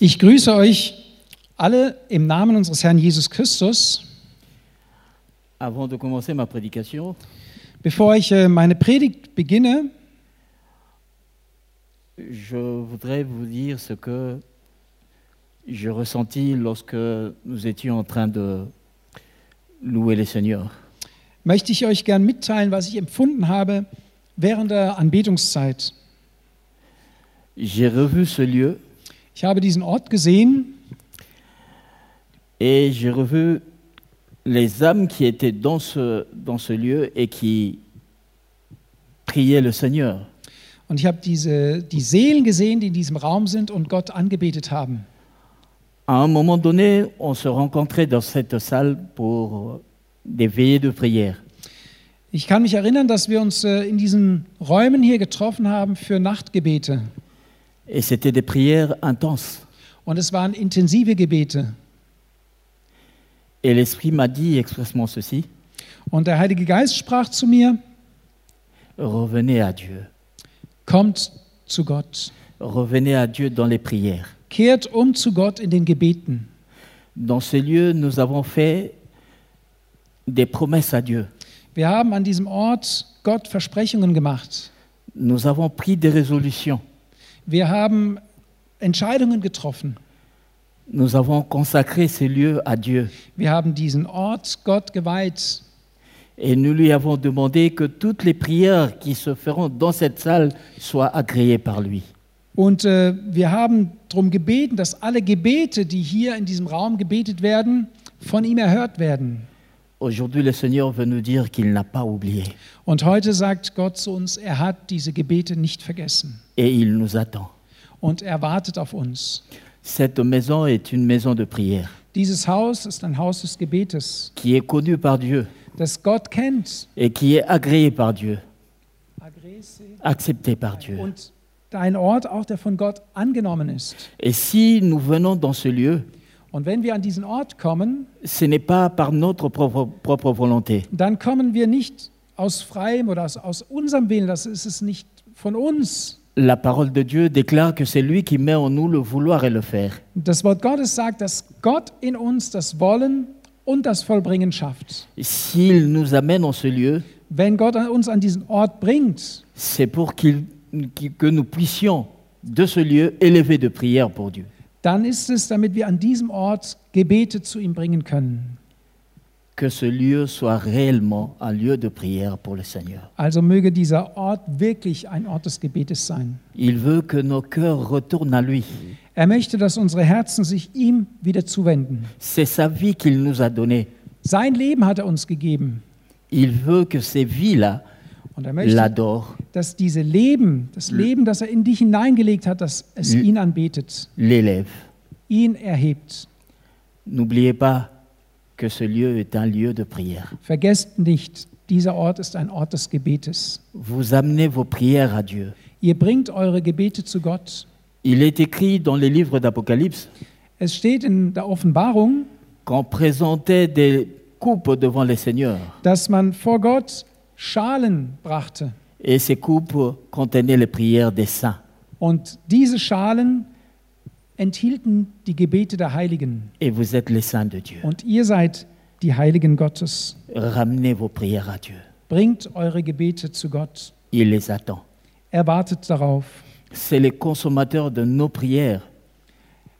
Ich grüße euch alle im Namen unseres Herrn Jesus Christus. Bevor ich äh, meine Predigt beginne, je voudrais vous dire ce que j'ai ressenti lorsque nous étions en train de louer le Seigneur. möchte ich euch gern mitteilen, was ich empfunden habe während der Anbetungszeit. J'ai revu ce lieu Ich habe diesen Ort gesehen et j'ai revu les âmes qui étaient dans ce, dans ce lieu et qui priaient le Seigneur. und ich habe diese, die Seelen gesehen, die in diesem Raum sind und Gott angebetet haben. À un moment donné, on se rencontrait dans cette salle pour des veillées de prière. Ich kann mich erinnern, dass wir uns äh, in diesen Räumen hier getroffen haben für Nachtgebete. Et c'était des prières intenses. Und es waren intensive Gebete. Et l'Esprit m'a dit expressement ceci, Und der Heilige Geist sprach zu mir, revenez à Dieu. kommt zu Gott. Revenez à Dieu dans les prières. Kehrt um zu Gott in den Gebeten. Dans ce lieu, nous avons fait des promesses à Dieu. Wir haben an diesem Ort Gott Versprechungen gemacht. Nous avons pris des résolutions. Wir haben Entscheidungen getroffen. Nous avons consacré ces lieux à Dieu. Wir haben diesen Ort Gott geweiht. Et nous lui avons demandé que toutes les prières qui se feront dans cette salle soient agréées par lui. Und äh, wir haben darum gebeten, dass alle Gebete, die hier in diesem Raum gebetet werden, von ihm erhört werden. Aujourd'hui, le Seigneur veut nous dire qu'il n'a pas oublié Und heute sagt Gott zu uns, er hat diese Gebete nicht vergessen. Et il nous attend. Und er wartet auf uns. Cette maison est une maison de prière Dieses Haus ist ein Haus des Gebetes, qui est connue par Dieu das Gott kennt. et qui est agréée par Dieu, acceptée par Dieu. Und ein Ort auch, der von Gott angenommen ist. Et si nous venons dans ce lieu, Und wenn wir an diesen Ort kommen, ce n'est pas par notre propre, propre volonté, dann kommen wir nicht aus freiem oder aus, aus unserem Willen, das ist es nicht von uns. La parole de Dieu déclare que c'est lui qui met en nous le vouloir et le faire. Das Wort Gottes sagt, dass Gott in uns das Wollen und das Vollbringen schafft. S'il nous amène en ce lieu, Wenn Gott uns an diesen Ort bringt, c'est pour qu'il- que nous puissions, de ce lieu, élever de prières pour Dieu. dann ist es, damit wir an diesem Ort Gebete zu ihm bringen können. Que ce lieu soit réellement un lieu de prière pour le Seigneur. Also möge dieser Ort wirklich ein Ort des Gebetes sein. Il veut que nos cœurs retournent à lui. Er möchte, dass unsere Herzen sich ihm wieder zuwenden. C'est sa vie qu'il nous a donnée. Sein Leben hat er uns gegeben. Il veut que ces vies-là Und er möchte, dass diese Leben, das Leben, das er in dich hineingelegt hat, dass es ihn anbetet, ihn erhebt. N'oubliez pas que ce lieu est un lieu de prière. Vergesst nicht, dieser Ort ist ein Ort des Gebetes. Vous amenez vos prières à Dieu. Ihr bringt eure Gebete zu Gott. Il est écrit dans les livres d'Apocalypse Es steht in der Offenbarung, qu'on présentait des coupes devant les seigneurs. dass man vor Gott Schalen brachte. Et ces coupes contenaient les prières des saints. Und diese Schalen enthielten die Gebete der Heiligen. Et vous êtes les saints de Dieu. Und ihr seid die Heiligen Gottes. Ramenez vos prières à Dieu. Bringt eure Gebete zu Gott. Il les attend. Er wartet darauf. C'est le consommateur de nos prières.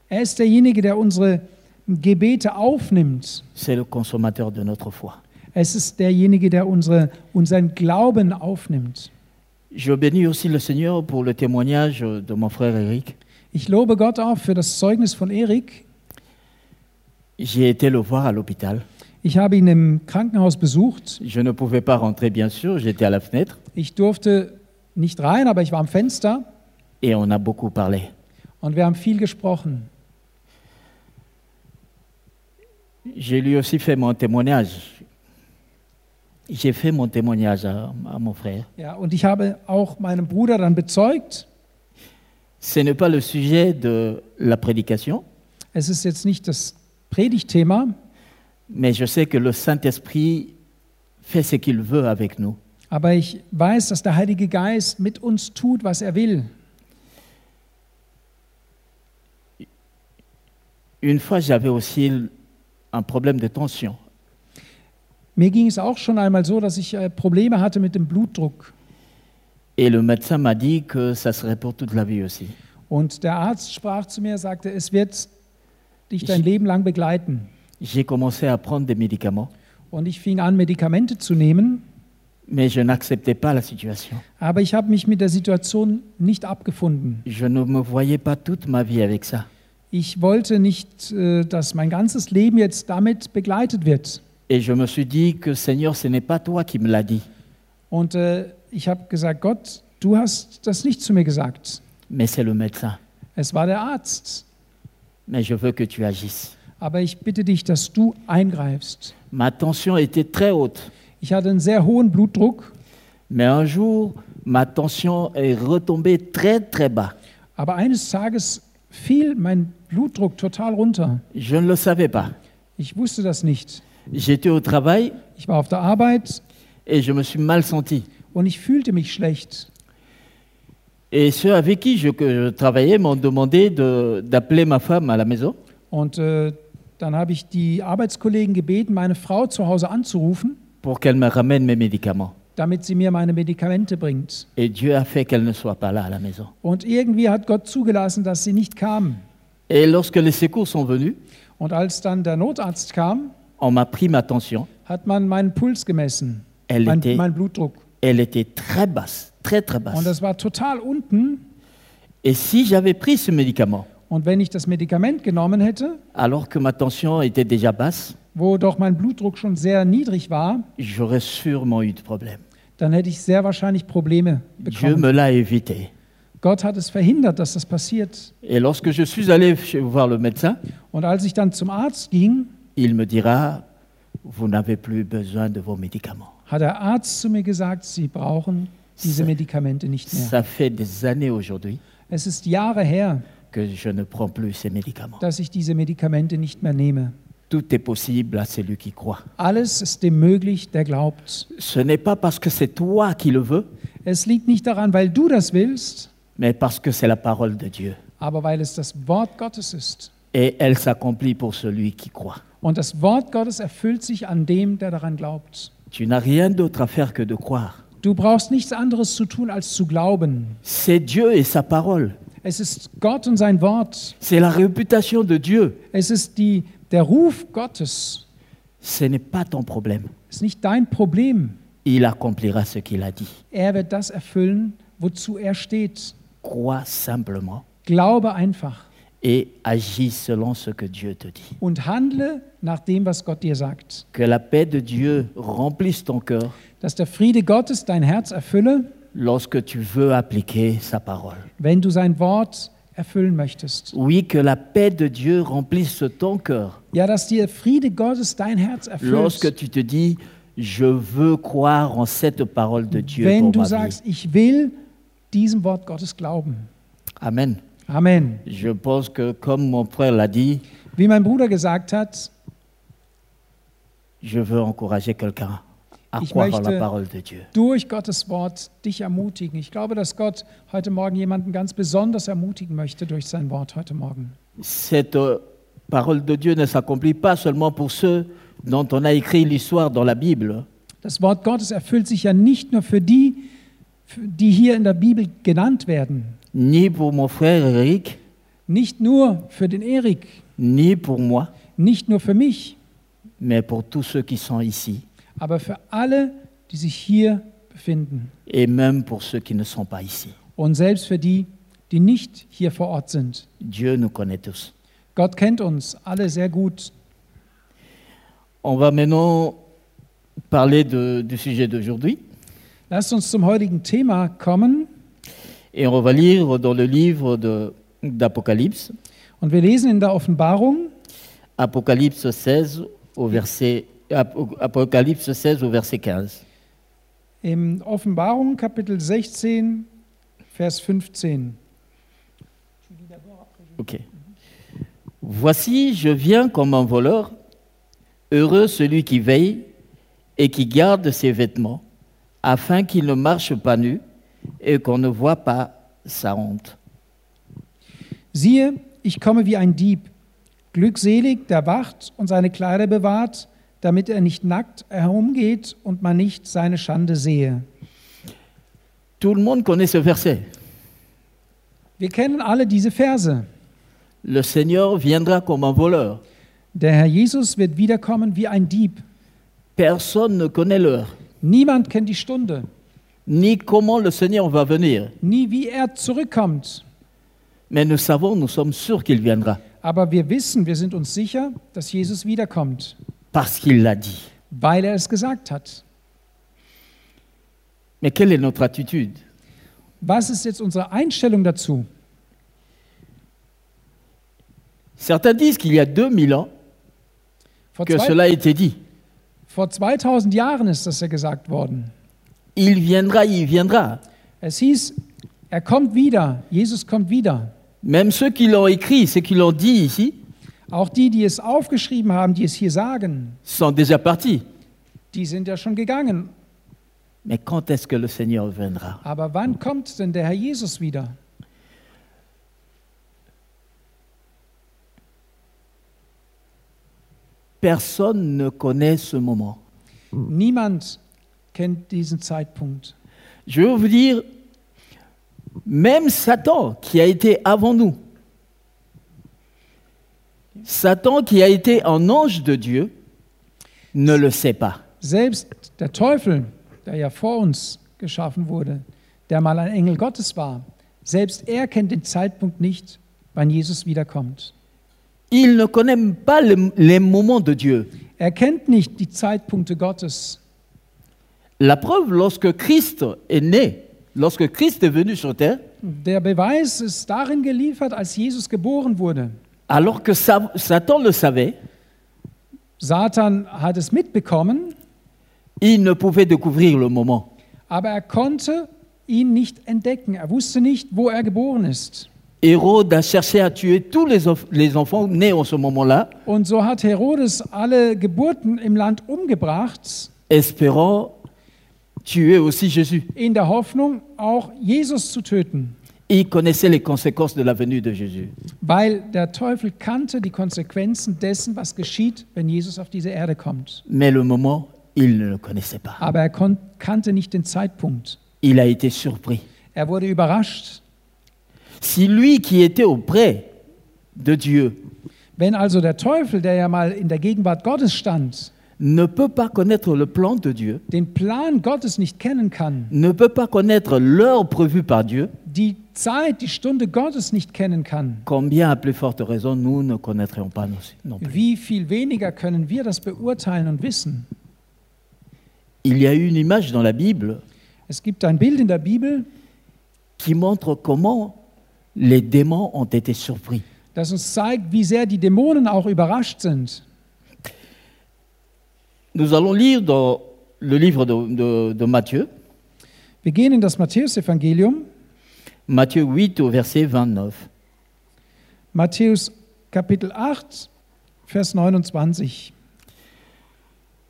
Er ist derjenige, der unsere Gebete aufnimmt. C'est le consommateur de notre foi. Es ist derjenige, der unsere, unseren Glauben aufnimmt. Je bénis aussi le Seigneur pour le témoignage de mon frère Eric. Ich lobe Gott auch für das Zeugnis von Erik. J'ai été le voir à l'hôpital. Ich habe ihn im Krankenhaus besucht. Je ne pouvais pas rentrer, bien sûr, j'étais à la fenêtre Ich durfte nicht rein, aber ich war am Fenster et on a beaucoup parlé. und wir haben viel gesprochen. J'ai lui aussi fait mon témoignage. J'ai fait mon témoignage à, à mon frère. Ja, und ich habe auch meinem Bruder dann bezeugt, Ce n'est pas le sujet de la prédication, Es ist jetzt nicht das Predigtthema, mais je sais que le Saint-Esprit fait ce qu'il veut avec nous. aber ich weiß, dass der Heilige Geist mit uns tut, was er will. Une fois, j'avais aussi un problème de tension. Mir ging es auch schon einmal so, dass ich äh, Probleme hatte mit dem Blutdruck. Et le médecin m'a dit que ça serait pour toute la vie aussi. Und der Arzt sprach zu mir, sagte, es wird dich dein Leben lang begleiten. J'ai commencé à prendre des médicaments, Und ich fing an, Medikamente zu nehmen, mais je n'acceptais pas la situation. aber ich habe mich mit der Situation nicht abgefunden. Je ne me voyais pas toute ma vie avec ça. Ich wollte nicht, äh, dass mein ganzes Leben jetzt damit begleitet wird. Et je me suis dit que Seigneur, ce n'est pas toi qui me l'as dit, Und äh, ich habe gesagt, Gott, du hast das nicht zu mir gesagt. mais c'est le médecin. Es war der Arzt. Mais je veux que tu agisses. Aber ich bitte dich, dass du eingreifst. Ma tension était très haute, Ich hatte einen sehr hohen Blutdruck, mais un jour, ma tension est retombée très très bas. aber eines Tages fiel mein Blutdruck total runter. Je ne le savais pas. Ich wusste das nicht. J'étais au travail Ich war auf der Arbeit et je me suis mal senti. Und ich fühlte mich schlecht. Et ceux avec qui je, que je travaillais m'ont demandé de- d'appeler ma femme à la maison. Und äh, dann habe ich die Arbeitskollegen gebeten, meine Frau zu Hause anzurufen, pour qu'elle me ramène mes médicaments. damit sie mir meine Medikamente bringt. Et Dieu a fait qu'elle ne soit pas là à la maison. Und irgendwie hat Gott zugelassen, dass sie nicht kam. Et lorsque les secours sont venus, Und als dann der Notarzt kam, on m'a pris ma tension. hat man meinen Puls gemessen, Elle mein, était, mein Blutdruck. Elle était très basse, très très Und basse. das war total unten. Et si j'avais pris ce médicament, Und wenn ich das Medikament genommen hätte, alors que ma tension était déjà basse, wo doch mein Blutdruck schon sehr niedrig war, j'aurais sûrement eu de problèmes. dann hätte ich sehr wahrscheinlich Probleme Dieu bekommen. me l'a évité. Gott hat es verhindert, dass das passiert. Et lorsque je suis allé chez- voir le médecin, Und als ich dann zum Arzt ging, il me dira, vous n'avez plus besoin de vos médicaments. Hat der Arzt zu mir gesagt, Sie brauchen diese Medikamente nicht mehr. Ça fait des années aujourd'hui Es ist Jahre her, que je ne prends plus ces médicaments. dass ich diese Medikamente nicht mehr nehme. Tout est possible à celui qui croit. Alles ist dem möglich, der glaubt. Ce n'est pas parce que c'est toi qui le veux, Es liegt nicht daran, weil du das willst, mais parce que c'est la parole de Dieu. aber weil es das Wort Gottes ist. Et elle s'accomplit pour celui qui croit. Und das Wort Gottes erfüllt sich an dem, der daran glaubt. Tu n'as rien d'autre à faire que de croire. Du brauchst nichts anderes zu tun, als zu glauben. C'est Dieu et sa parole. Es ist Gott und sein Wort. C'est la réputation de Dieu. Es ist die, der Ruf Gottes. Ce n'est pas ton problème. Es ist nicht dein Problem. Il accomplira ce qu'il a dit. Er wird das erfüllen, wozu er steht. Crois simplement Glaube einfach et agis selon ce que Dieu te dit. und handle nach dem, was Gott dir sagt. Que la paix de Dieu remplisse ton cœur Dass der Friede Gottes dein Herz erfülle, lorsque tu veux appliquer sa parole. wenn du sein Wort erfüllen möchtest. Oui, que la paix de Dieu remplisse ton cœur Ja, dass der Friede Gottes dein Herz lorsque tu te dis, je veux croire en cette parole de Dieu Wenn pour du ma vie. sagst, ich will diesem Wort Gottes glauben. Amen. Amen. Je pense que, comme mon frère l'a dit, Wie mein Bruder gesagt hat, je veux encourager quelqu'un à Ich croire möchte- la parole de Dieu. durch Gottes Wort dich ermutigen. Ich glaube, dass Gott heute Morgen jemanden ganz besonders ermutigen möchte durch sein Wort heute Morgen. Cette euh, parole de Dieu ne s'accomplit pas seulement pour ceux dont on a écrit l'histoire dans la Bible, Das Wort Gottes erfüllt sich ja nicht nur für die, für die hier in der Bibel genannt werden. Ni pour mon frère Eric, Nicht nur für den Erik, ni pour moi, nicht nur für mich, mais pour tous ceux qui sont ici, aber für alle, die sich hier befinden. et même pour ceux qui ne sont pas ici. Und selbst für die, die nicht hier vor Ort sind. Dieu nous connaît tous. Gott kennt uns alle sehr gut. On va maintenant parler de- du sujet d'aujourd'hui, Lasst uns zum heutigen Thema kommen. Et on va lire dans le livre d'Apocalypse, Und wir lesen in der Offenbarung, Apocalypse 16 au verset, Apo- Apocalypse 16 au verset 15. im Offenbarung Kapitel 16, Vers 15. Ok. Voici, je viens comme un voleur. Heureux celui qui veille et qui garde ses vêtements, afin qu'il ne marche pas nu et qu'on ne voit pas sa honte. Siehe, ich komme wie ein Dieb. Glückselig, der wacht und seine Kleider bewahrt, damit er nicht nackt herumgeht und man nicht seine Schande sehe. Tout le monde connaît ce verset. Wir kennen alle diese Verse. Le Seigneur viendra comme un voleur. Der Herr Jesus wird wiederkommen wie ein Dieb. Personne ne connaît l'heure, Niemand kennt die Stunde, ni comment le Seigneur va venir. nie wie er zurückkommt. Mais nous savons, nous sommes sûrs qu'il viendra, Aber wir wissen, wir sind uns sicher, dass Jesus wiederkommt, parce qu'il l'a dit. weil er es gesagt hat. Mais quelle est notre attitude Was ist jetzt unsere Einstellung dazu? Certains disent qu'il y a 2000 ans Vor, que zwei, cela a été dit. vor 2000 Jahren ist das ja gesagt worden. Il viendra, il viendra. Es hieß, er kommt wieder, Jesus kommt wieder. Même ceux qui l'ont écrit, ceux qui l'ont dit ici, Auch die, die es aufgeschrieben haben, die es hier sagen, sont déjà partis. die sind ja schon gegangen. Mais quand est-ce que le Seigneur viendra Aber wann kommt denn der Herr Jesus wieder? Personne ne connaît ce moment. Niemand kennt diesen Zeitpunkt. Je veux vous dire, même Satan qui a été avant nous, Satan qui a été un ange de Dieu, ne le sait pas. Selbst der Teufel, der ja vor uns geschaffen wurde, der mal ein Engel Gottes war, selbst er kennt den Zeitpunkt nicht, wann Jesus wiederkommt. Il ne connaît pas le- les moments de Dieu. Er kennt nicht die Zeitpunkte Gottes. La preuve, lorsque Christ est né, lorsque Christ est venu sur terre, Der Beweis ist darin geliefert, als Jesus geboren wurde. alors que Sa- Satan le savait, Satan hat es mitbekommen, il ne pouvait découvrir le moment. aber er konnte ihn nicht entdecken. Er wusste nicht, wo er geboren ist. Hérode a cherché à tuer tous les, enf- les enfants nés en ce moment-là, Und so hat Herodes alle Geburten im Land umgebracht, espérant tuer aussi Jésus. in der Hoffnung, auch Jesus zu töten. Il connaissait les conséquences de la venue de Jésus. Weil der Teufel kannte die Konsequenzen dessen, was geschieht, wenn Jesus auf diese Erde kommt. Mais le moment, il ne le connaissait pas. Aber er kon- kannte nicht den Zeitpunkt. Il a été surpris. Er wurde überrascht. Si lui qui était auprès de Dieu Wenn also der Teufel, der ja mal in der Gegenwart Gottes stand, ne peut pas connaître le plan de Dieu, den Plan Gottes nicht kennen kann, ne peut pas connaître l'heure prévue par Dieu, die Zeit, die Stunde Gottes nicht kennen kann, combien à plus forte raison nous ne connaîtrions pas non non plus. wie viel weniger können wir das beurteilen und wissen? Il y a une image dans la Bible Es gibt ein Bild in der Bibel, qui montre comment les démons ont été surpris. das uns zeigt, wie sehr die Dämonen auch überrascht sind. Nous allons lire dans le livre de, de- de Matthieu, Wir gehen in das Matthäusevangelium, Matthieu 8 au verset 29. Matthäus Kapitel 8, Vers 29.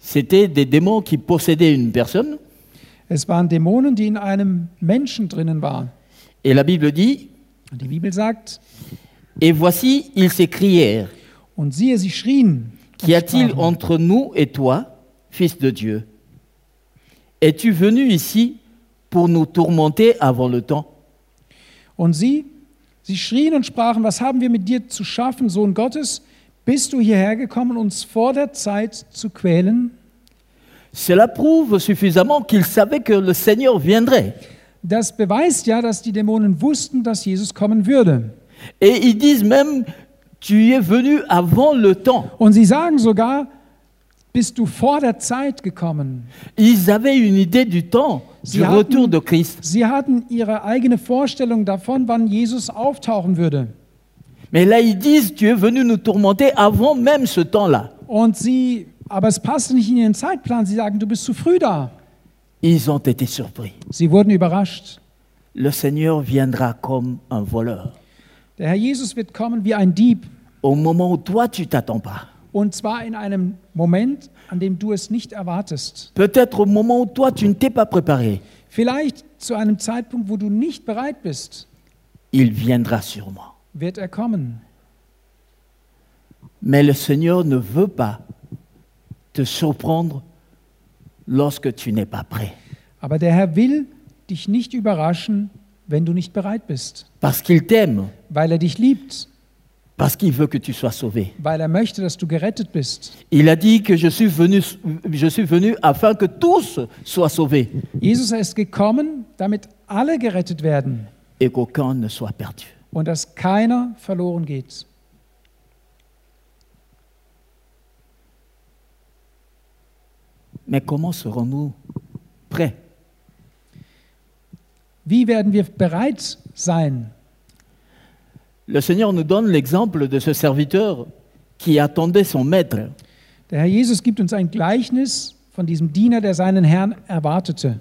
C'était des démons qui possédaient une personne, Es waren Dämonen, die in einem Menschen drinnen waren. et la Bible dit, Und die Bibel sagt, et voici, ils s'écrièrent, und siehe, sie schrien. Qu'y a-t-il entre nous et toi, fils de Dieu Es-tu venu ici pour nous tourmenter avant le temps Und sie, sie schrien und sprachen, was haben wir mit dir zu schaffen, Sohn Gottes? Bist du hierher gekommen, uns vor der Zeit zu quälen? Cela prouve suffisamment qu'ils savaient que le Seigneur viendrait. Das beweist ja, dass die Dämonen wussten, dass Jesus kommen würde. Et ils disent même, tu es venu avant le temps. Und sie sagen sogar, bist du vor der Zeit gekommen? Ils avaient une idée du temps, Sie du hatten- retour de Christ. Sie hatten ihre eigene Vorstellung davon, wann Jesus auftauchen würde. Mais là, ils disent, tu es venu nous tourmenter avant même ce temps-là. Und sie, aber es passte nicht in ihren Zeitplan. Sie sagen, du bist zu früh da. Ils ont été surpris. Sie wurden überrascht. Le Seigneur viendra comme un voleur, Der Herr Jesus wird kommen wie ein Dieb. au moment où toi, tu t'attends pas. Und zwar in einem Moment, an dem du es nicht erwartest. Peut-être au moment où toi, tu ne t'es pas préparé. Vielleicht zu einem Zeitpunkt, wo du nicht bereit bist, Il viendra sûrement. wird er kommen. Mais le Seigneur ne veut pas te surprendre lorsque tu n'es pas prêt. Aber der Herr will dich nicht überraschen, wenn du nicht bereit bist, Parce qu'il t'aime, weil er dich liebt, parce qu'il veut que tu sois sauvé. weil er möchte, dass du gerettet bist. Il a dit que je suis venu, je suis venu afin que tous soient sauvés Jesus ist gekommen, damit alle gerettet werden et qu'aucun ne soit perdu. und dass keiner verloren geht. Mais comment serons-nous prêts Wie werden wir bereit sein? Le Seigneur nous donne l'exemple de ce serviteur qui attendait son maître. Der Herr Jesus gibt uns ein Gleichnis von diesem Diener, der seinen Herrn erwartete.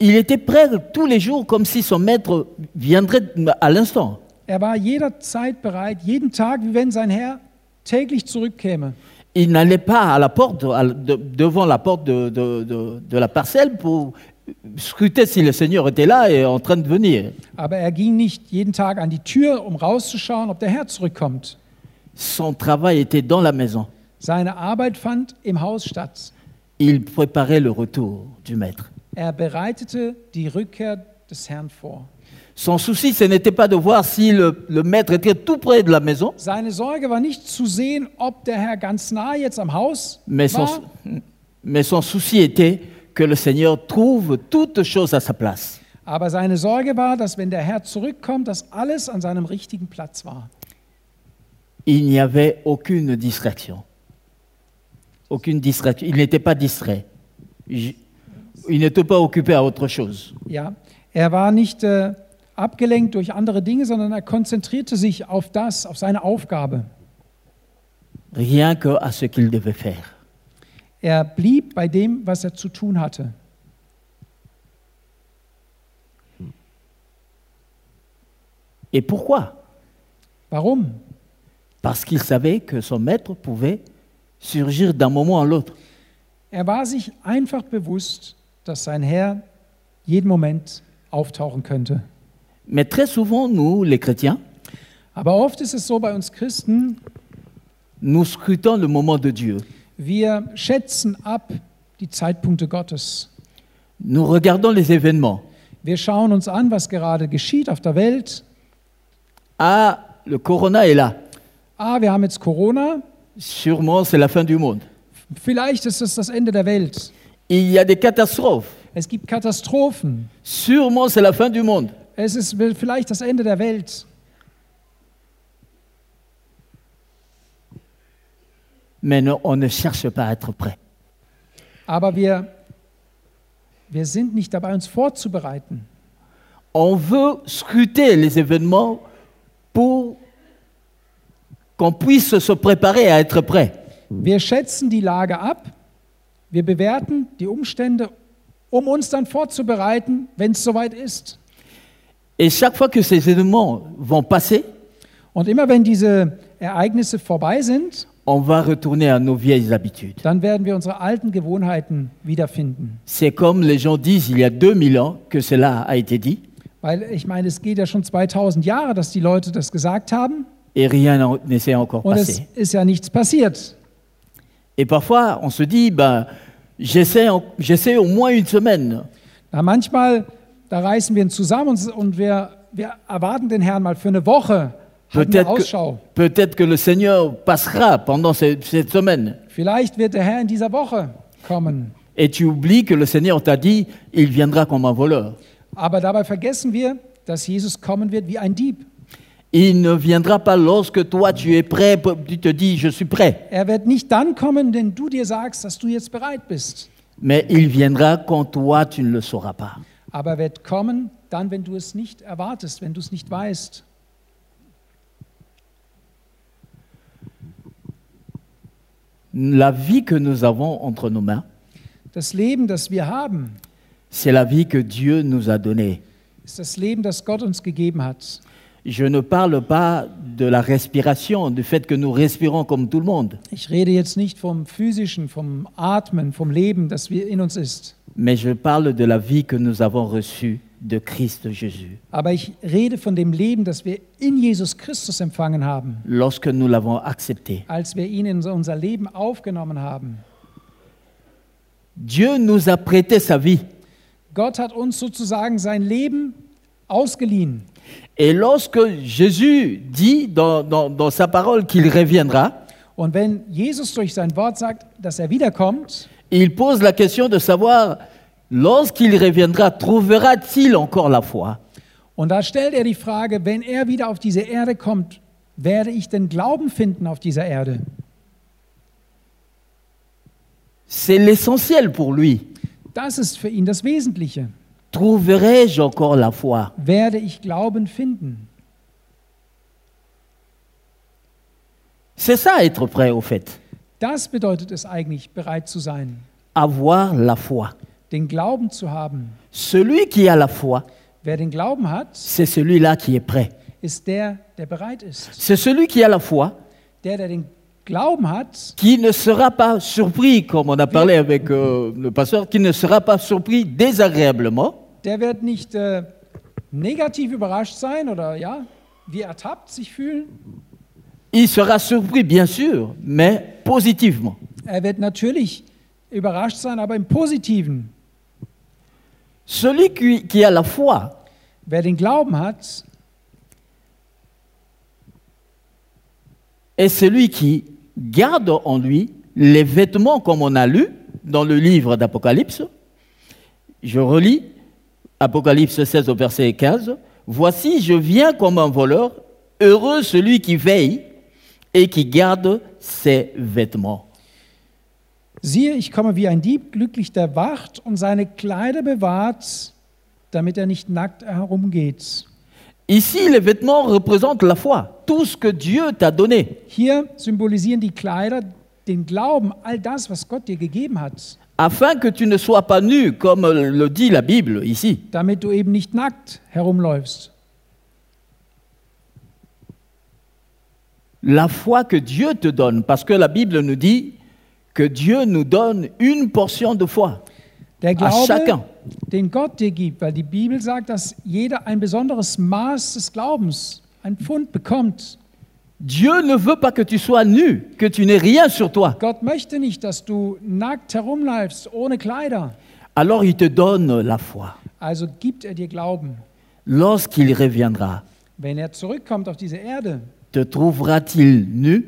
Il était prêt tous les jours comme si son maître viendrait à l'instant. Er war jederzeit bereit, jeden Tag, wie wenn sein Herr täglich zurückkäme. Il n'allait pas à la porte, à- de- devant la porte de, de- de- de la parcelle pour scruter si le Seigneur était là et en train de venir. Aber er ging nicht jeden Tag an die Tür, um rauszuschauen, ob der Herr zurückkommt. Son travail était dans la maison. Seine Arbeit fand im Haus statt. Il préparait le retour du maître. Er bereitete die Rückkehr des Herrn vor. Son souci, ce n'était pas de voir si le, le maître était tout près de la maison, Seine Sorge war nicht zu sehen, ob der Herr ganz nah jetzt am Haus mais son, war, mais son souci était que le Seigneur trouve toutes choses à sa place. aber seine Sorge war, dass wenn der Herr zurückkommt, dass alles an seinem richtigen Platz war. Il n'y avait aucune distraction. Aucune distraction. Il n'était pas distrait. Il n'était pas occupé à autre chose. Ja, er war nicht äh, abgelenkt durch andere Dinge, sondern er konzentrierte sich auf das, auf seine Aufgabe. Rien que à ce qu'il devait faire. Er blieb bei dem, was er zu tun hatte. Et pourquoi Warum? Parce qu'il savait que son maître pouvait surgir d'un moment à l'autre. Er war sich einfach bewusst, dass sein Herr jeden Moment auftauchen könnte. Mais très souvent, nous, les chrétiens, Aber oft ist es so bei uns Christen, nous scrutons le moment de Dieu. Wir schätzen ab die Zeitpunkte Gottes. Nous regardons les événements. Wir schauen uns an, was gerade geschieht auf der Welt. Ah, le corona est là. Ah, wir haben jetzt Corona, Sûrement, c'est la fin du monde. vielleicht ist es das Ende der Welt. Il y a des catastrophes. Es gibt Katastrophen. Sûrement, c'est la fin du monde. Es ist vielleicht das Ende der Welt. Mais on ne cherche pas à être prêt. Aber wir, wir sind nicht dabei, uns vorzubereiten. On veut scruter les événements pour qu'on puisse se préparer à être prêt. Wir schätzen die Lage ab, wir bewerten die Umstände, um uns dann vorzubereiten, wenn es soweit ist. Et chaque fois que ces événements vont passer, Und immer wenn diese Ereignisse vorbei sind, on va retourner à nos vieilles habitudes. dann werden wir unsere alten Gewohnheiten wiederfinden. C'est comme les gens disent il y a 2000 ans que cela a été dit Weil ich meine, es geht ja schon 2000 Jahre, dass die Leute das gesagt haben et rien n'en- ne s'est encore und es passé. ist ja nichts passiert. Et parfois, on se dit ben, j'essaie en- j'essaie au moins une semaine. Na, manchmal, da reißen wir uns zusammen und, und wir, wir erwarten den Herrn mal für eine Woche, Peut-être que, le Seigneur passera pendant ce- cette semaine. Vielleicht wird der Herr in dieser Woche kommen. Et tu oublies que le Seigneur t'a dit, il viendra comme un voleur. Aber dabei vergessen wir, dass Jesus kommen wird wie ein Dieb. Il ne viendra pas lorsque toi tu es prêt, tu te dis, je suis prêt. Er wird nicht dann kommen, wenn du dir sagst, dass du jetzt bereit bist. Mais il viendra quand toi tu ne le sauras pas. Aber er wird kommen dann, wenn du es nicht erwartest, wenn du es nicht weißt. La vie que nous avons entre nos mains, Das Leben, das wir haben, c'est la vie que Dieu nous a donnée. ist das Leben, das Gott uns gegeben hat. Je ne parle pas de la respiration, du fait que nous respirons comme tout le monde, Ich rede jetzt nicht vom physischen, vom Atmen, vom Leben, das wir in uns ist, mais je parle de la vie que nous avons reçue de Christ Jésus, Aber ich rede von dem Leben, das wir in Jesus Christus empfangen haben, lorsque nous l'avons accepté. als wir ihn in unser Leben aufgenommen haben. Dieu nous a prêté sa vie. Gott hat uns sozusagen sein Leben ausgeliehen. Et lorsque Jésus dit dans, dans- dans sa parole qu'il reviendra, Und wenn Jesus durch sein Wort sagt, dass er wiederkommt, il pose la question de savoir, lorsqu'il reviendra, trouvera-t-il encore la foi und da stellt er die Frage, wenn er wieder auf diese Erde kommt, werde ich denn Glauben finden auf dieser Erde? C'est l'essentiel pour lui. Das ist für ihn das Wesentliche. Trouverai-je encore la foi Werde ich Glauben finden? C'est ça être prêt au fait. Das bedeutet es eigentlich, bereit zu sein, Avoir la foi. Den Glauben zu haben. Celui qui a la foi, Wer den Glauben hat, c'est celui-là qui est prêt. ist der, der bereit ist. C'est celui qui a la foi Der, der den Glauben hat, qui ne sera pas surpris, comme on a parlé avec euh, le pasteur, qui ne sera pas surpris désagréablement, der wird nicht äh, negativ überrascht sein oder ja, wie ertappt sich fühlen. il sera surpris bien sûr, mais positivement. Er wird natürlich überrascht sein, aber im Positiven. Celui qui, qui a la foi, Wer den Glauben hat, est celui qui garde en lui les vêtements comme on a lu dans le livre d'Apocalypse. Je relis Apocalypse 16 au verset 15. Voici, je viens comme un voleur, heureux celui qui veille et qui garde ses vêtements. Siehe, ich komme wie ein Dieb, glücklich der wacht und seine Kleider bewahrt, damit er nicht nackt herumgeht. Ici, les vêtements représentent la foi, tout ce que Dieu t'a donné, Hier symbolisieren die Kleider den Glauben, all das, was Gott dir gegeben hat, afin que tu ne sois pas nu, comme le dit la Bible ici. damit du eben nicht nackt herumläufst. La foi que Dieu te donne, parce que la Bible nous dit que Dieu nous donne une portion de foi Der à chacun. Glaube, den Gott dir gibt, weil die Bibel sagt, dass jeder ein besonderes Maß des Glaubens, ein Pfund bekommt. Dieu ne veut pas que tu sois nu, que tu n'aies rien sur toi. Gott möchte nicht, dass du nackt herumläufst, ohne Kleider. Alors il te donne la foi. Also gibt er dir Glauben. Lorsqu'il reviendra, Wenn er zurückkommt auf diese Erde, te trouvera-t-il nu?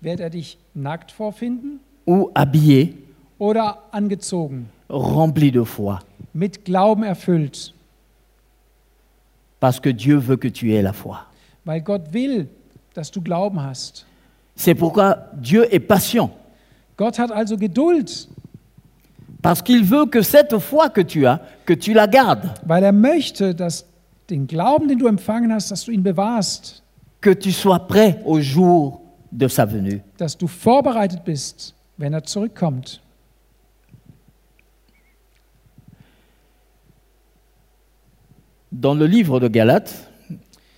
wird er dich nackt vorfinden? Ou habillé, oder angezogen, rempli de foi mit Glauben erfüllt, Parce que Dieu veut que tu aies la foi. weil Gott will, dass du Glauben hast. C'est pourquoi Dieu est patient. Gott hat also Geduld, Parce qu'il veut que cette foi que tu as, que tu la gardes, weil er möchte, dass den Glauben, den du empfangen hast, dass du ihn bewahrst, que tu sois prêt au jour de sa venue. dass du vorbereitet bist, wenn er zurückkommt. Dans le livre de Galates,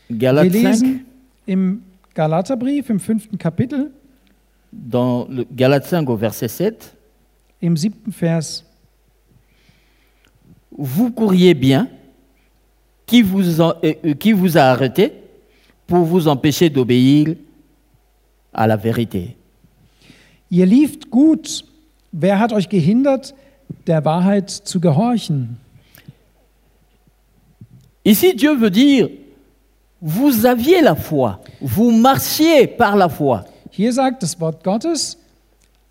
Wir Galates 5, lesen im Galaterbrief im fünften Kapitel, dans le Galates 5 au verset 7, im siebten Vers. vous courriez bien, qui vous, en- euh, euh, qui vous a arrêté pour vous empêcher d'obéir à la vérité? Ihr lieft gut. Wer hat euch gehindert, der Wahrheit zu gehorchen? Ici, Dieu veut dire, vous aviez la foi, vous marchiez par la foi, Hier sagt das Wort Gottes,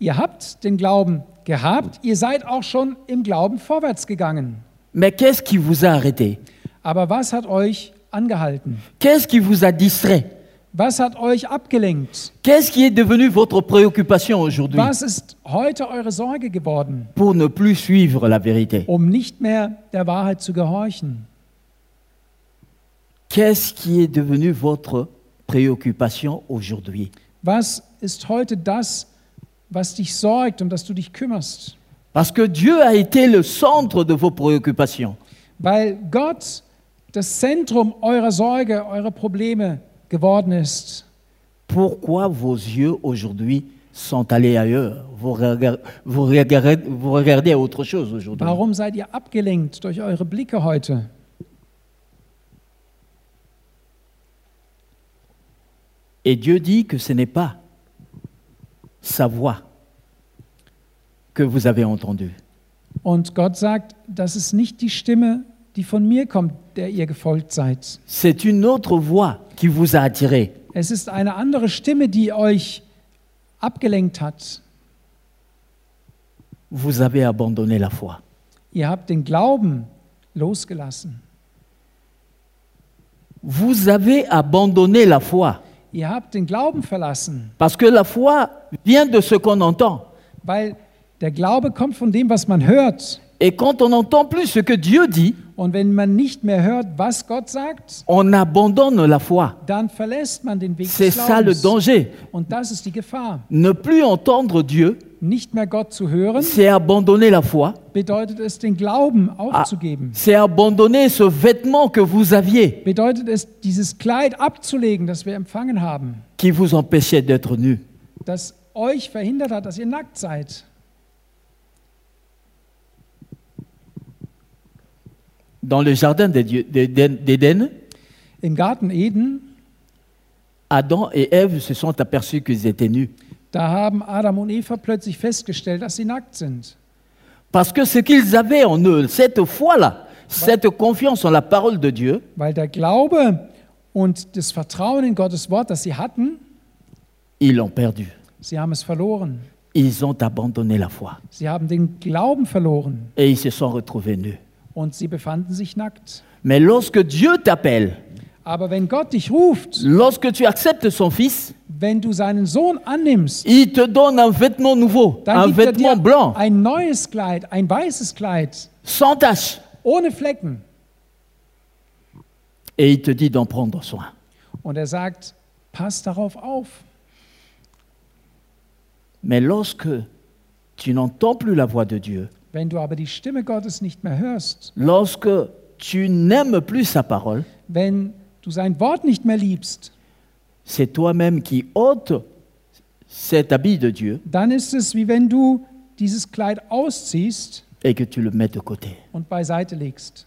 ihr habt den Glauben gehabt, ihr seid auch schon im Glauben vorwärts gegangen. mais qu'est-ce qui vous a arrêté Aber was hat euch angehalten? Qu'est-ce qui vous a distrait Was hat euch abgelenkt? Qu'est-ce qui est devenu votre préoccupation aujourd'hui Was ist heute eure Sorge geworden, pour ne plus suivre la vérité um nicht mehr der Wahrheit zu gehorchen? Qu'est-ce qui est devenu votre préoccupation aujourd'hui Was ist heute das, was dich sorgt, um das du dich kümmerst? Parce que Dieu a été le centre de vos préoccupations. Weil Gott das Zentrum eurer Sorge, eurer Probleme geworden ist. Pourquoi vos yeux aujourd'hui sont allés ailleurs? Vous, regardez, vous regardez, vous regardez autre chose aujourd'hui. Warum seid ihr abgelenkt durch eure Blicke heute? Et Dieu dit que ce n'est pas sa voix que vous avez entendue. Und Gott sagt, das ist nicht die Stimme die von mir kommt, der ihr gefolgt seid. C'est une autre voix qui vous a attiré. Es ist eine andere Stimme, die euch abgelenkt hat. Vous avez abandonné la foi. Ihr habt den Glauben losgelassen. Vous avez abandonné la foi. Ihr habt den Glauben verlassen, Parce que la foi vient de ce qu'on entend. weil der Glaube kommt von dem, was man hört. Et quand on n'entend plus ce que Dieu dit, Und wenn man nicht mehr hört, was Gott sagt, on abandonne la foi. dann verlässt man den Weg C'est ça le danger. Und das ist die Gefahr. Ne plus entendre Dieu, Nicht mehr Gott zu hören, c'est abandonner la foi. bedeutet es, den Glauben Ah, aufzugeben. c'est abandonner ce vêtement que vous aviez, Bedeutet es, dieses Kleid abzulegen, das wir empfangen haben, qui vous empêchait d'être nu. das euch verhindert hat, dass ihr nackt seid. Dans le jardin d'Éden, d'Éden, Im Garten Eden, Adam et Ève se sont aperçus qu'ils étaient nus. da haben Adam und Eva plötzlich festgestellt, dass sie nackt sind. Parce que ce qu'ils avaient en eux, cette foi-là, cette confiance en la parole de Dieu, Weil der Glaube und das Vertrauen in Gottes Wort, das sie hatten, ils l'ont perdu. sie haben es verloren. Ils ont abandonné la foi. Sie haben den Glauben verloren Et ils se sont retrouvés nus. Und sie befanden sich nackt. Mais lorsque Dieu t'appelle, Aber wenn Gott dich ruft, lorsque tu acceptes son Fils, wenn du seinen Sohn annimmst, il te donne un vêtement nouveau, un gibt vêtement dir blanc, ein neues Kleid, ein weißes Kleid, sans tache. ohne Flecken. Et il te dit d'en prendre soin. Und er sagt, pass darauf auf. Mais lorsque tu n'entends plus la voix de Dieu, Wenn du aber die Stimme Gottes nicht mehr hörst, lorsque tu n'aimes plus sa parole, wenn du sein Wort nicht mehr liebst, c'est toi-même qui ôtes cet habit de Dieu dann ist es wie wenn du dieses Kleid ausziehst et que tu le mets de côté. und beiseite legst.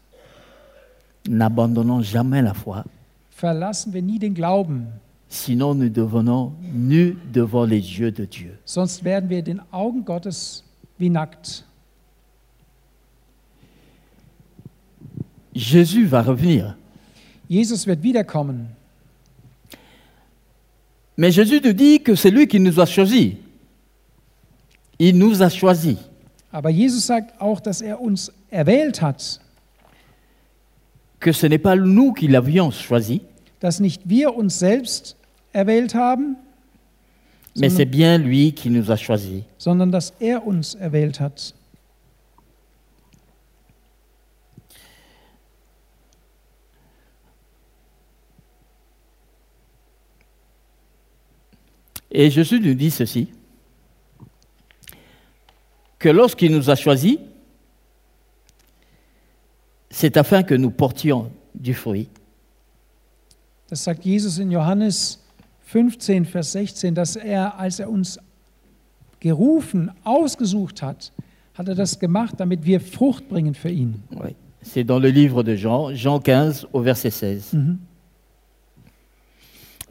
N'abandonnons jamais la foi, Verlassen wir nie den Glauben, sinon nous devenons nus devant les yeux de Dieu. sonst werden wir den Augen Gottes wie nackt. Jésus va revenir. Jesus wird wiederkommen. Mais Jésus nous dit que c'est lui qui nous a choisis. Il nous a choisis. Aber Jesus sagt auch, dass er uns erwählt hat, Que ce n'est pas nous qui l'avions choisi, dass nicht wir uns selbst erwählt haben, mais c'est bien lui qui nous a choisis. sondern dass er uns erwählt hat. Et Jésus nous dit ceci, que lorsqu'il nous a choisis, c'est afin que nous portions du fruit. Das sagt Jesus in Johannes 15, Vers 16, dass er, als er uns gerufen, ausgesucht hat, hat er das gemacht, damit wir Frucht bringen für ihn. Oui. C'est dans le livre de Jean, Jean 15 au verset 16.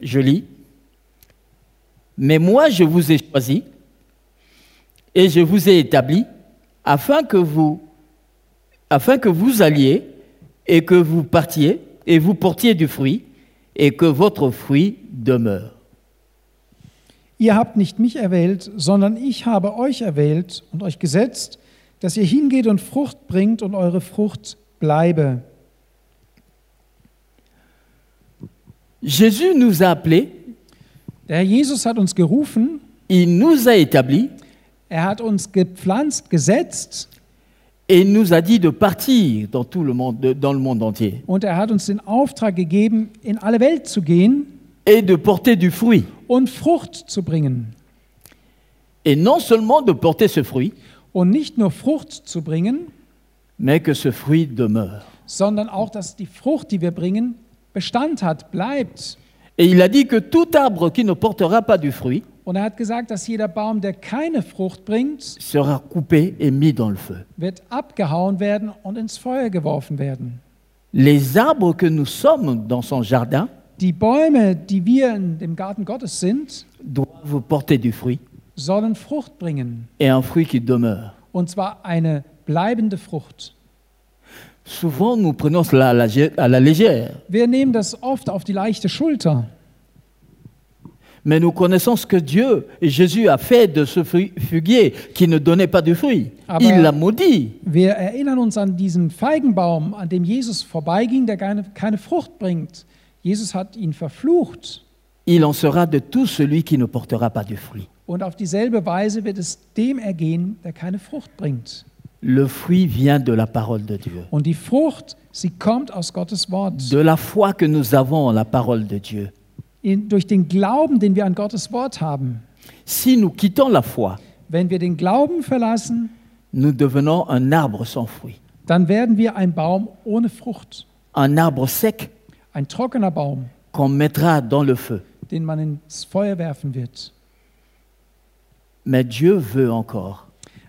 Je lis, Mais moi je vous ai choisi et je vous ai établi afin que vous, afin que vous alliez et que vous partiez et vous portiez du fruit et que votre fruit demeure. Ihr habt nicht mich erwählt, sondern ich habe euch erwählt und euch gesetzt, dass ihr hingeht und Frucht bringt und eure Frucht bleibe. Jésus nous a appelés, Der Herr Jesus hat uns gerufen, il nous a établis er hat uns gepflanzt, gesetzt et il nous a dit de partir dans tout le monde, de- dans le monde entier und er hat uns den Auftrag gegeben, in alle Welt zu gehen et de porter du fruit. und Frucht zu bringen. Et non seulement de porter ce fruit, Und nicht nur Frucht zu bringen, mais que ce fruit demeure. sondern auch, dass die Frucht, die wir bringen, Bestand hat, bleibt. Et il a dit que tout arbre qui ne portera pas du fruit Und er hat gesagt, dass jeder Baum, der keine Frucht bringt, sera coupé et mis dans le feu. wird abgehauen werden und ins Feuer geworfen werden. Les arbres que nous sommes dans son jardin Die Bäume, die wir in dem Garten Gottes sind, doivent porter du fruit, sollen Frucht bringen. et un fruit qui demeure. Und zwar eine bleibende Frucht. Souvent, nous prenons cela à la, légère, Wir nehmen das oft auf die leichte Schulter. mais nous connaissons ce que Dieu et Jésus a fait de ce figuier qui ne donnait pas de fruit. Aber- Il l'a maudit. Wir erinnern uns an diesen Feigenbaum, an dem Jesus vorbeiging, der keine, keine Frucht bringt. Jesus hat ihn verflucht. Il en sera de tout celui qui ne portera pas de fruit. Und auf dieselbe Weise wird es dem ergehen, der keine Frucht bringt. Le fruit vient de la parole de Dieu, Und die Frucht, sie kommt aus Gottes Wort. de la foi que nous avons en la parole de Dieu. In, durch den Glauben, den wir an Gottes Wort haben. Si nous quittons la foi, Wenn wir den Glauben verlassen, nous devenons un arbre sans fruit, dann werden wir ein Baum ohne Frucht. un arbre sec Ein trockener Baum, qu'on mettra dans le feu. den man ins Feuer werfen wird. Mais Dieu veut encore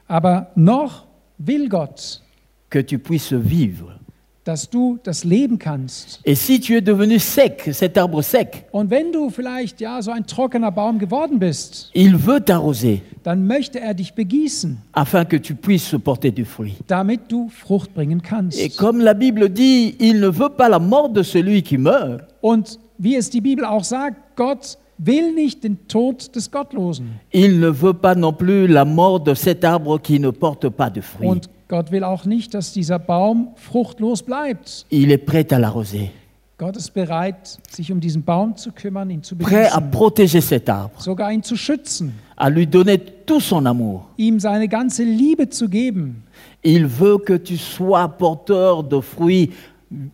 Aber noch will Gott, que tu puisses vivre. dass du das leben kannst. Et si tu es devenu sec, cet arbre sec, Und wenn du vielleicht ja so ein trockener Baum geworden bist, il veut t'arroser dann möchte er dich begießen, afin que tu puisses porter du fruit. damit du Frucht bringen kannst. Et comme la Bible dit, il ne veut pas la mort de celui qui meurt, Und wie es die Bibel auch sagt, Gott will nicht den Tod des Gottlosen. il ne veut pas non plus la mort de cet arbre qui ne porte pas de fruit. Und Gott will auch nicht, dass dieser Baum fruchtlos bleibt. Il est prêt à l'arroser, Gott ist bereit, sich um diesen Baum zu kümmern, ihn zu prêt à begießen, protéger cet arbre, sogar ihn zu schützen, à lui donner tout son amour. ihm seine ganze Liebe zu geben. Il veut que tu sois porteur de fruits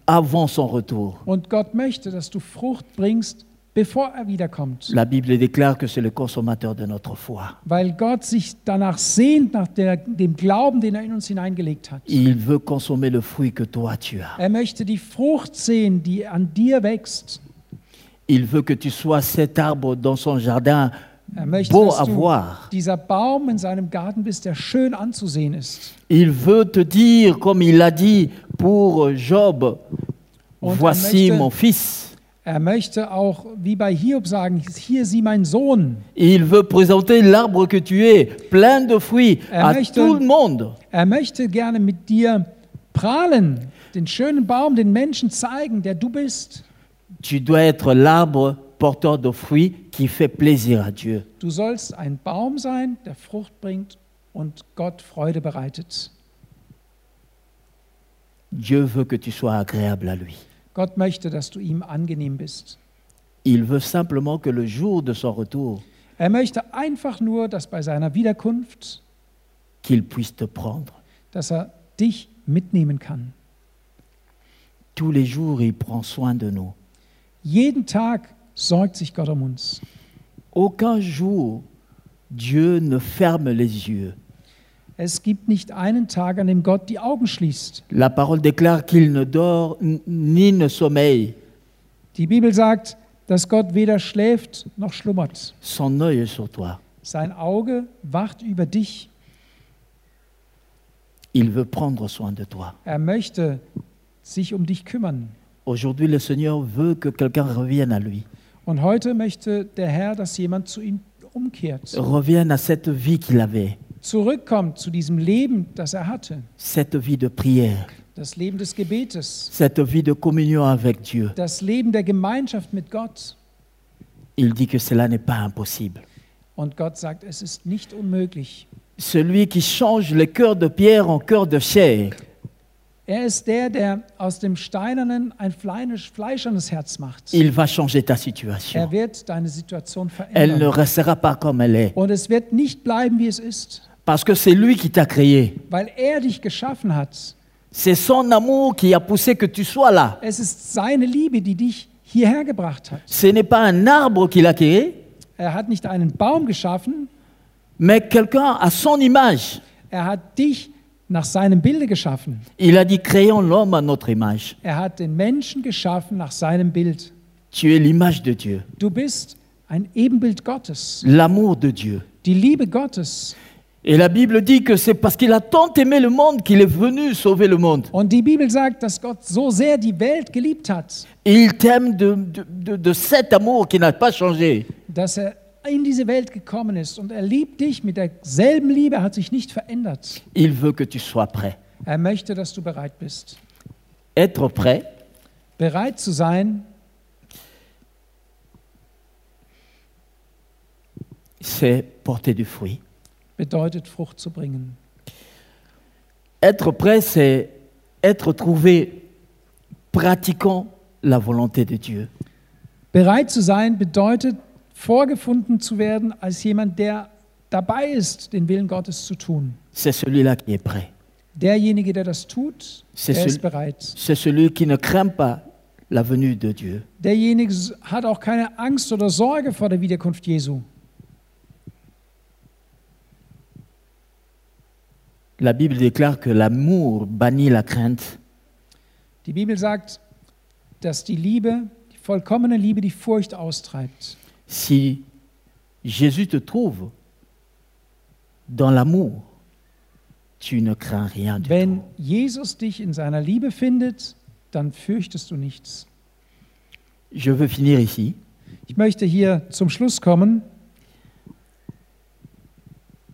avant son retour. Und Gott möchte, dass du Frucht bringst, bevor er wiederkommt. La Bible déclare que c'est le consommateur de notre foi. Weil Gott sich danach sehnt, nach der, dem Glauben, den er in uns hineingelegt hat. Il veut consommer le fruit que toi tu as. Er möchte die Frucht sehen, die an dir wächst. Il veut que tu sois cet arbre dans son jardin, Er möchte, beau à voir. dieser Baum in seinem Garten bist, der schön anzusehen ist. Il veut te dire, comme il l'a dit pour Job, Und er voici möchte- mon fils. Er möchte auch, wie bei Hiob sagen, hier sieh mein Sohn. Il veut présenter l'arbre que tu es, plein de fruits, Er à möchte- tout le monde. Er möchte gerne mit dir prahlen, den schönen Baum den Menschen zeigen, der du bist. Tu dois être l'arbre porteur de fruits qui fait plaisir à Dieu. Du sollst ein Baum sein, der Frucht bringt und Gott Freude bereitet. Dieu veut que tu sois agréable à lui. Gott möchte, dass du ihm angenehm bist. Il veut simplement que le jour de son retour, Er möchte einfach nur, dass bei seiner Wiederkunft, qu'il puisse te prendre. dass er dich mitnehmen kann. Tous les jours, il prend soin de nous. Jeden Tag sorgt sich Gott um uns. Aucun jour, Dieu ne ferme les yeux. Es gibt nicht einen Tag, an dem Gott die Augen schließt. La parole déclare qu'il ne dort ni ne sommeille. Die Bibel sagt, dass Gott weder schläft noch schlummert. Son œil est sur toi. Sein Auge wacht über dich. Il veut prendre soin de toi. Er möchte sich um dich kümmern. Aujourd'hui, le Seigneur veut que quelqu'un revienne à lui, Und heute möchte der Herr, dass jemand zu ihm umkehrt, revienne à cette vie qu'il avait, zurückkommt zu diesem Leben, das er hatte, cette vie de prière, das Leben des Gebetes, cette vie de communion avec Dieu. das Leben der Gemeinschaft mit Gott. Il dit que cela n'est pas impossible. Und Gott sagt, es ist nicht unmöglich. Celui qui change le cœur de pierre en cœur de chair, Er ist der, der aus dem Steinernen ein fleisch- fleischernes Herz macht. il va changer ta Er situation. wird deine Situation Elle ne verändern. restera pas comme elle est. Und es wird nicht bleiben, wie es ist, Parce que c'est lui qui t'a créé. weil er dich geschaffen hat. C'est son amour qui a poussé que tu sois là. Es ist seine Liebe, die dich hierher gebracht hat. Ce n'est pas un arbre qu'il a créé, Er hat nicht einen Baum geschaffen, mais quelqu'un à son image. er hat dich nach seinem Bilde geschaffen. Il a dit créons l'homme à notre image. Er hat den Menschen geschaffen nach seinem Bild. Tu es l'image de Dieu, Du bist ein Ebenbild Gottes, l'amour de Dieu. die Liebe Gottes. Et la Bible dit que c'est parce qu'il a tant aimé le monde qu'il est venu sauver le monde. Und die Bibel sagt, dass Gott so sehr die Welt geliebt hat, Et il t'aime de, de- de- de cet amour qui n'a pas changé. dass er in diese Welt gekommen ist und er liebt dich mit derselben Liebe, hat sich nicht verändert. Il veut que tu sois prêt. Er möchte, dass du bereit bist. Être prêt, Bereit zu sein, c'est porter du fruit. Bedeutet Frucht zu bringen. Être prêt, c'est être trouvé pratiquant la volonté de Dieu. Bereit zu sein bedeutet vorgefunden zu werden als jemand, der dabei ist, den Willen Gottes zu tun. C'est celui-là qui est prêt. Derjenige, der das tut, der celui- ist bereit. C'est celui qui ne craint pas la venue de Dieu. Derjenige hat auch keine Angst oder Sorge vor der Wiederkunft Jesu. La Bible déclare que l'amour bannit la crainte. Die Bibel sagt, dass die Liebe, die vollkommene Liebe, die Furcht austreibt. Si Jésus te trouve dans l'amour, tu ne crains rien du Wenn tout. Jesus dich in seiner Liebe findet, dann fürchtest du nichts. Je veux finir ici. Ich möchte hier zum Schluss kommen,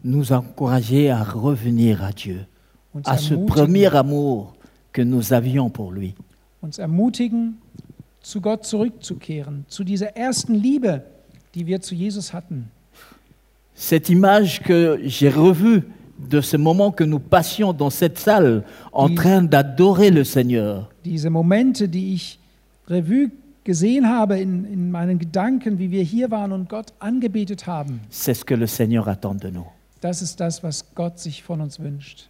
nous encourager à revenir à Dieu, à ce premier amour que nous avions pour lui. uns ermutigen, zu Gott zurückzukehren, zu dieser ersten Liebe, die wir zu Jesus hatten. Cette image que j'ai revue de ce moment que nous passions dans cette salle en Die- train d'adorer le Seigneur, Diese Momente, die ich Revue gesehen habe in, in meinen Gedanken, wie wir hier waren und Gott angebetet haben, c'est ce que le Seigneur attend de nous. Das ist das, was Gott sich von uns wünscht.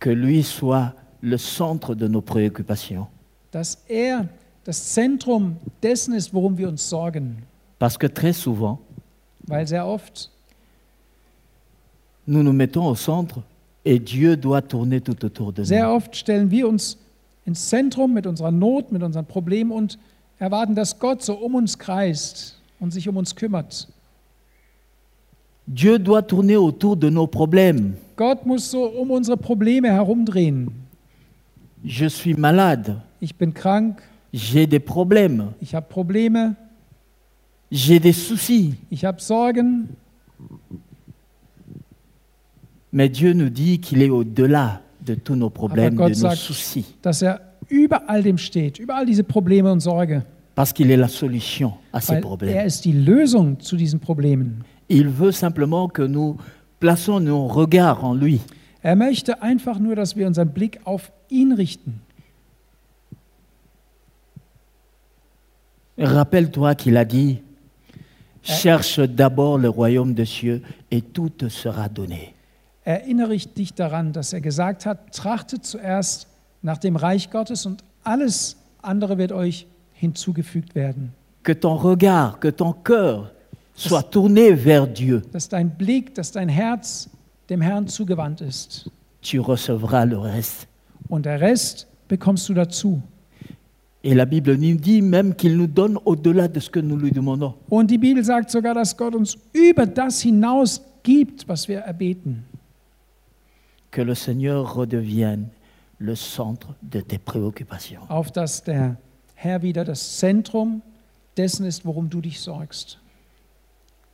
Que lui soit le centre de nos préoccupations. Dass er das Zentrum dessen ist, worum wir uns sorgen. Parce que très souvent, Weil sehr oft nous nous mettons au centre et Dieu doit tourner tout autour de Sehr nous. oft stellen wir uns ins Zentrum mit unserer Not, mit unseren Problemen und erwarten, dass Gott so um uns kreist und sich um uns kümmert. Dieu doit tourner autour de nos problèmes. Gott muss so um unsere Probleme herumdrehen. Je suis malade, Ich bin krank, j'ai des problèmes, ich habe Probleme, j'ai des soucis. ich habe Sorgen, Mais Dieu nous dit qu'il est au-delà de tous nos problèmes, de nos soucis, dass er über all dem steht, über all diese Probleme und Sorge. parce qu'il est la solution à ces er problèmes. ist die Lösung zu diesen Problemen. Il veut simplement que nous plaçons nos regards en lui. Er möchte einfach nur, dass wir unseren Blick auf ihn richten. Rappelle-toi qu'il a dit, cherche d'abord le royaume des cieux et tout te sera donné. Erinnere ich dich daran, dass er gesagt hat, trachtet zuerst nach dem Reich Gottes und alles andere wird euch hinzugefügt werden. Que ton regard, que ton cœur soit tourné vers Dieu. Dass dein Blick, dass dein Herz dem Herrn zugewandt ist. Tu recevras le reste. Und der Rest bekommst du dazu. Et la Bible nous dit même qu'il nous donne au-delà de ce que nous lui demandons. Und die Bibel sagt sogar, dass Gott uns über das hinaus gibt, was wir erbeten. Que le Seigneur redevienne le centre de tes préoccupations. Auf dass der Herr wieder das Zentrum dessen ist, worum du dich sorgst.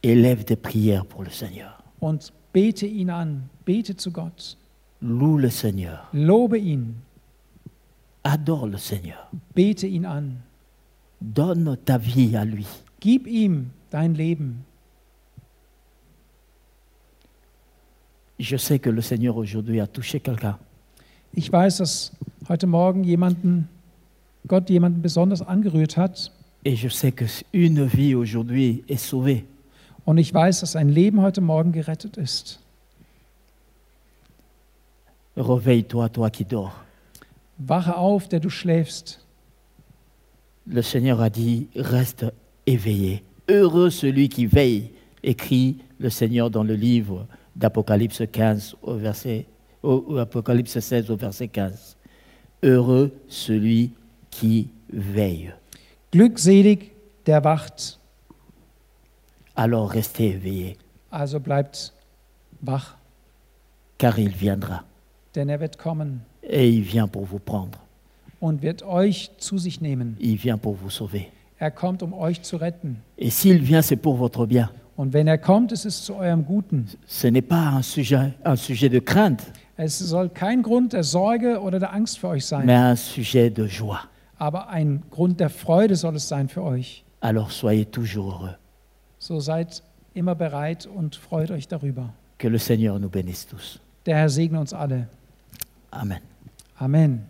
Élève des prières pour le Seigneur. Und bete ihn an, bete zu Gott, Loue le Seigneur. lobe ihn, Adore le Seigneur. bete ihn an, Donne ta vie à lui. gib ihm dein Leben. Je sais que le Seigneur aujourd'hui a touché quelqu'un. Ich weiß, dass heute Morgen jemanden, Gott jemanden besonders angerührt hat. Et je sais que une vie aujourd'hui est sauvée. Und ich weiß, dass ein Leben heute Morgen gerettet ist. Réveille-toi, toi qui dors. Wache auf, der du schläfst. Le Seigneur a dit, reste éveillé. Heureux celui qui veille, écrit le Seigneur dans le livre d'Apocalypse 15 au verset, au, Apocalypse 16 au verset 15. Heureux celui qui veille. Glückselig, der wacht. Alors restez éveillé. Also bleibt wach, car il viendra. denn er wird kommen Et il vient pour vous prendre. und wird euch zu sich nehmen. Il vient pour vous sauver. Er kommt, um euch zu retten. Et s'il vient, c'est pour votre bien. Und wenn er kommt, ist es zu eurem Guten. Ce n'est pas un sujet, un sujet de crainte, Es soll kein Grund der Sorge oder der Angst für euch sein, mais un sujet de joie. aber ein Grund der Freude soll es sein für euch. Alors soyez toujours heureux. So seid immer bereit und freut euch darüber. Que le Seigneur nous bénisse tous. Der Herr segne uns alle. Amen. Amen.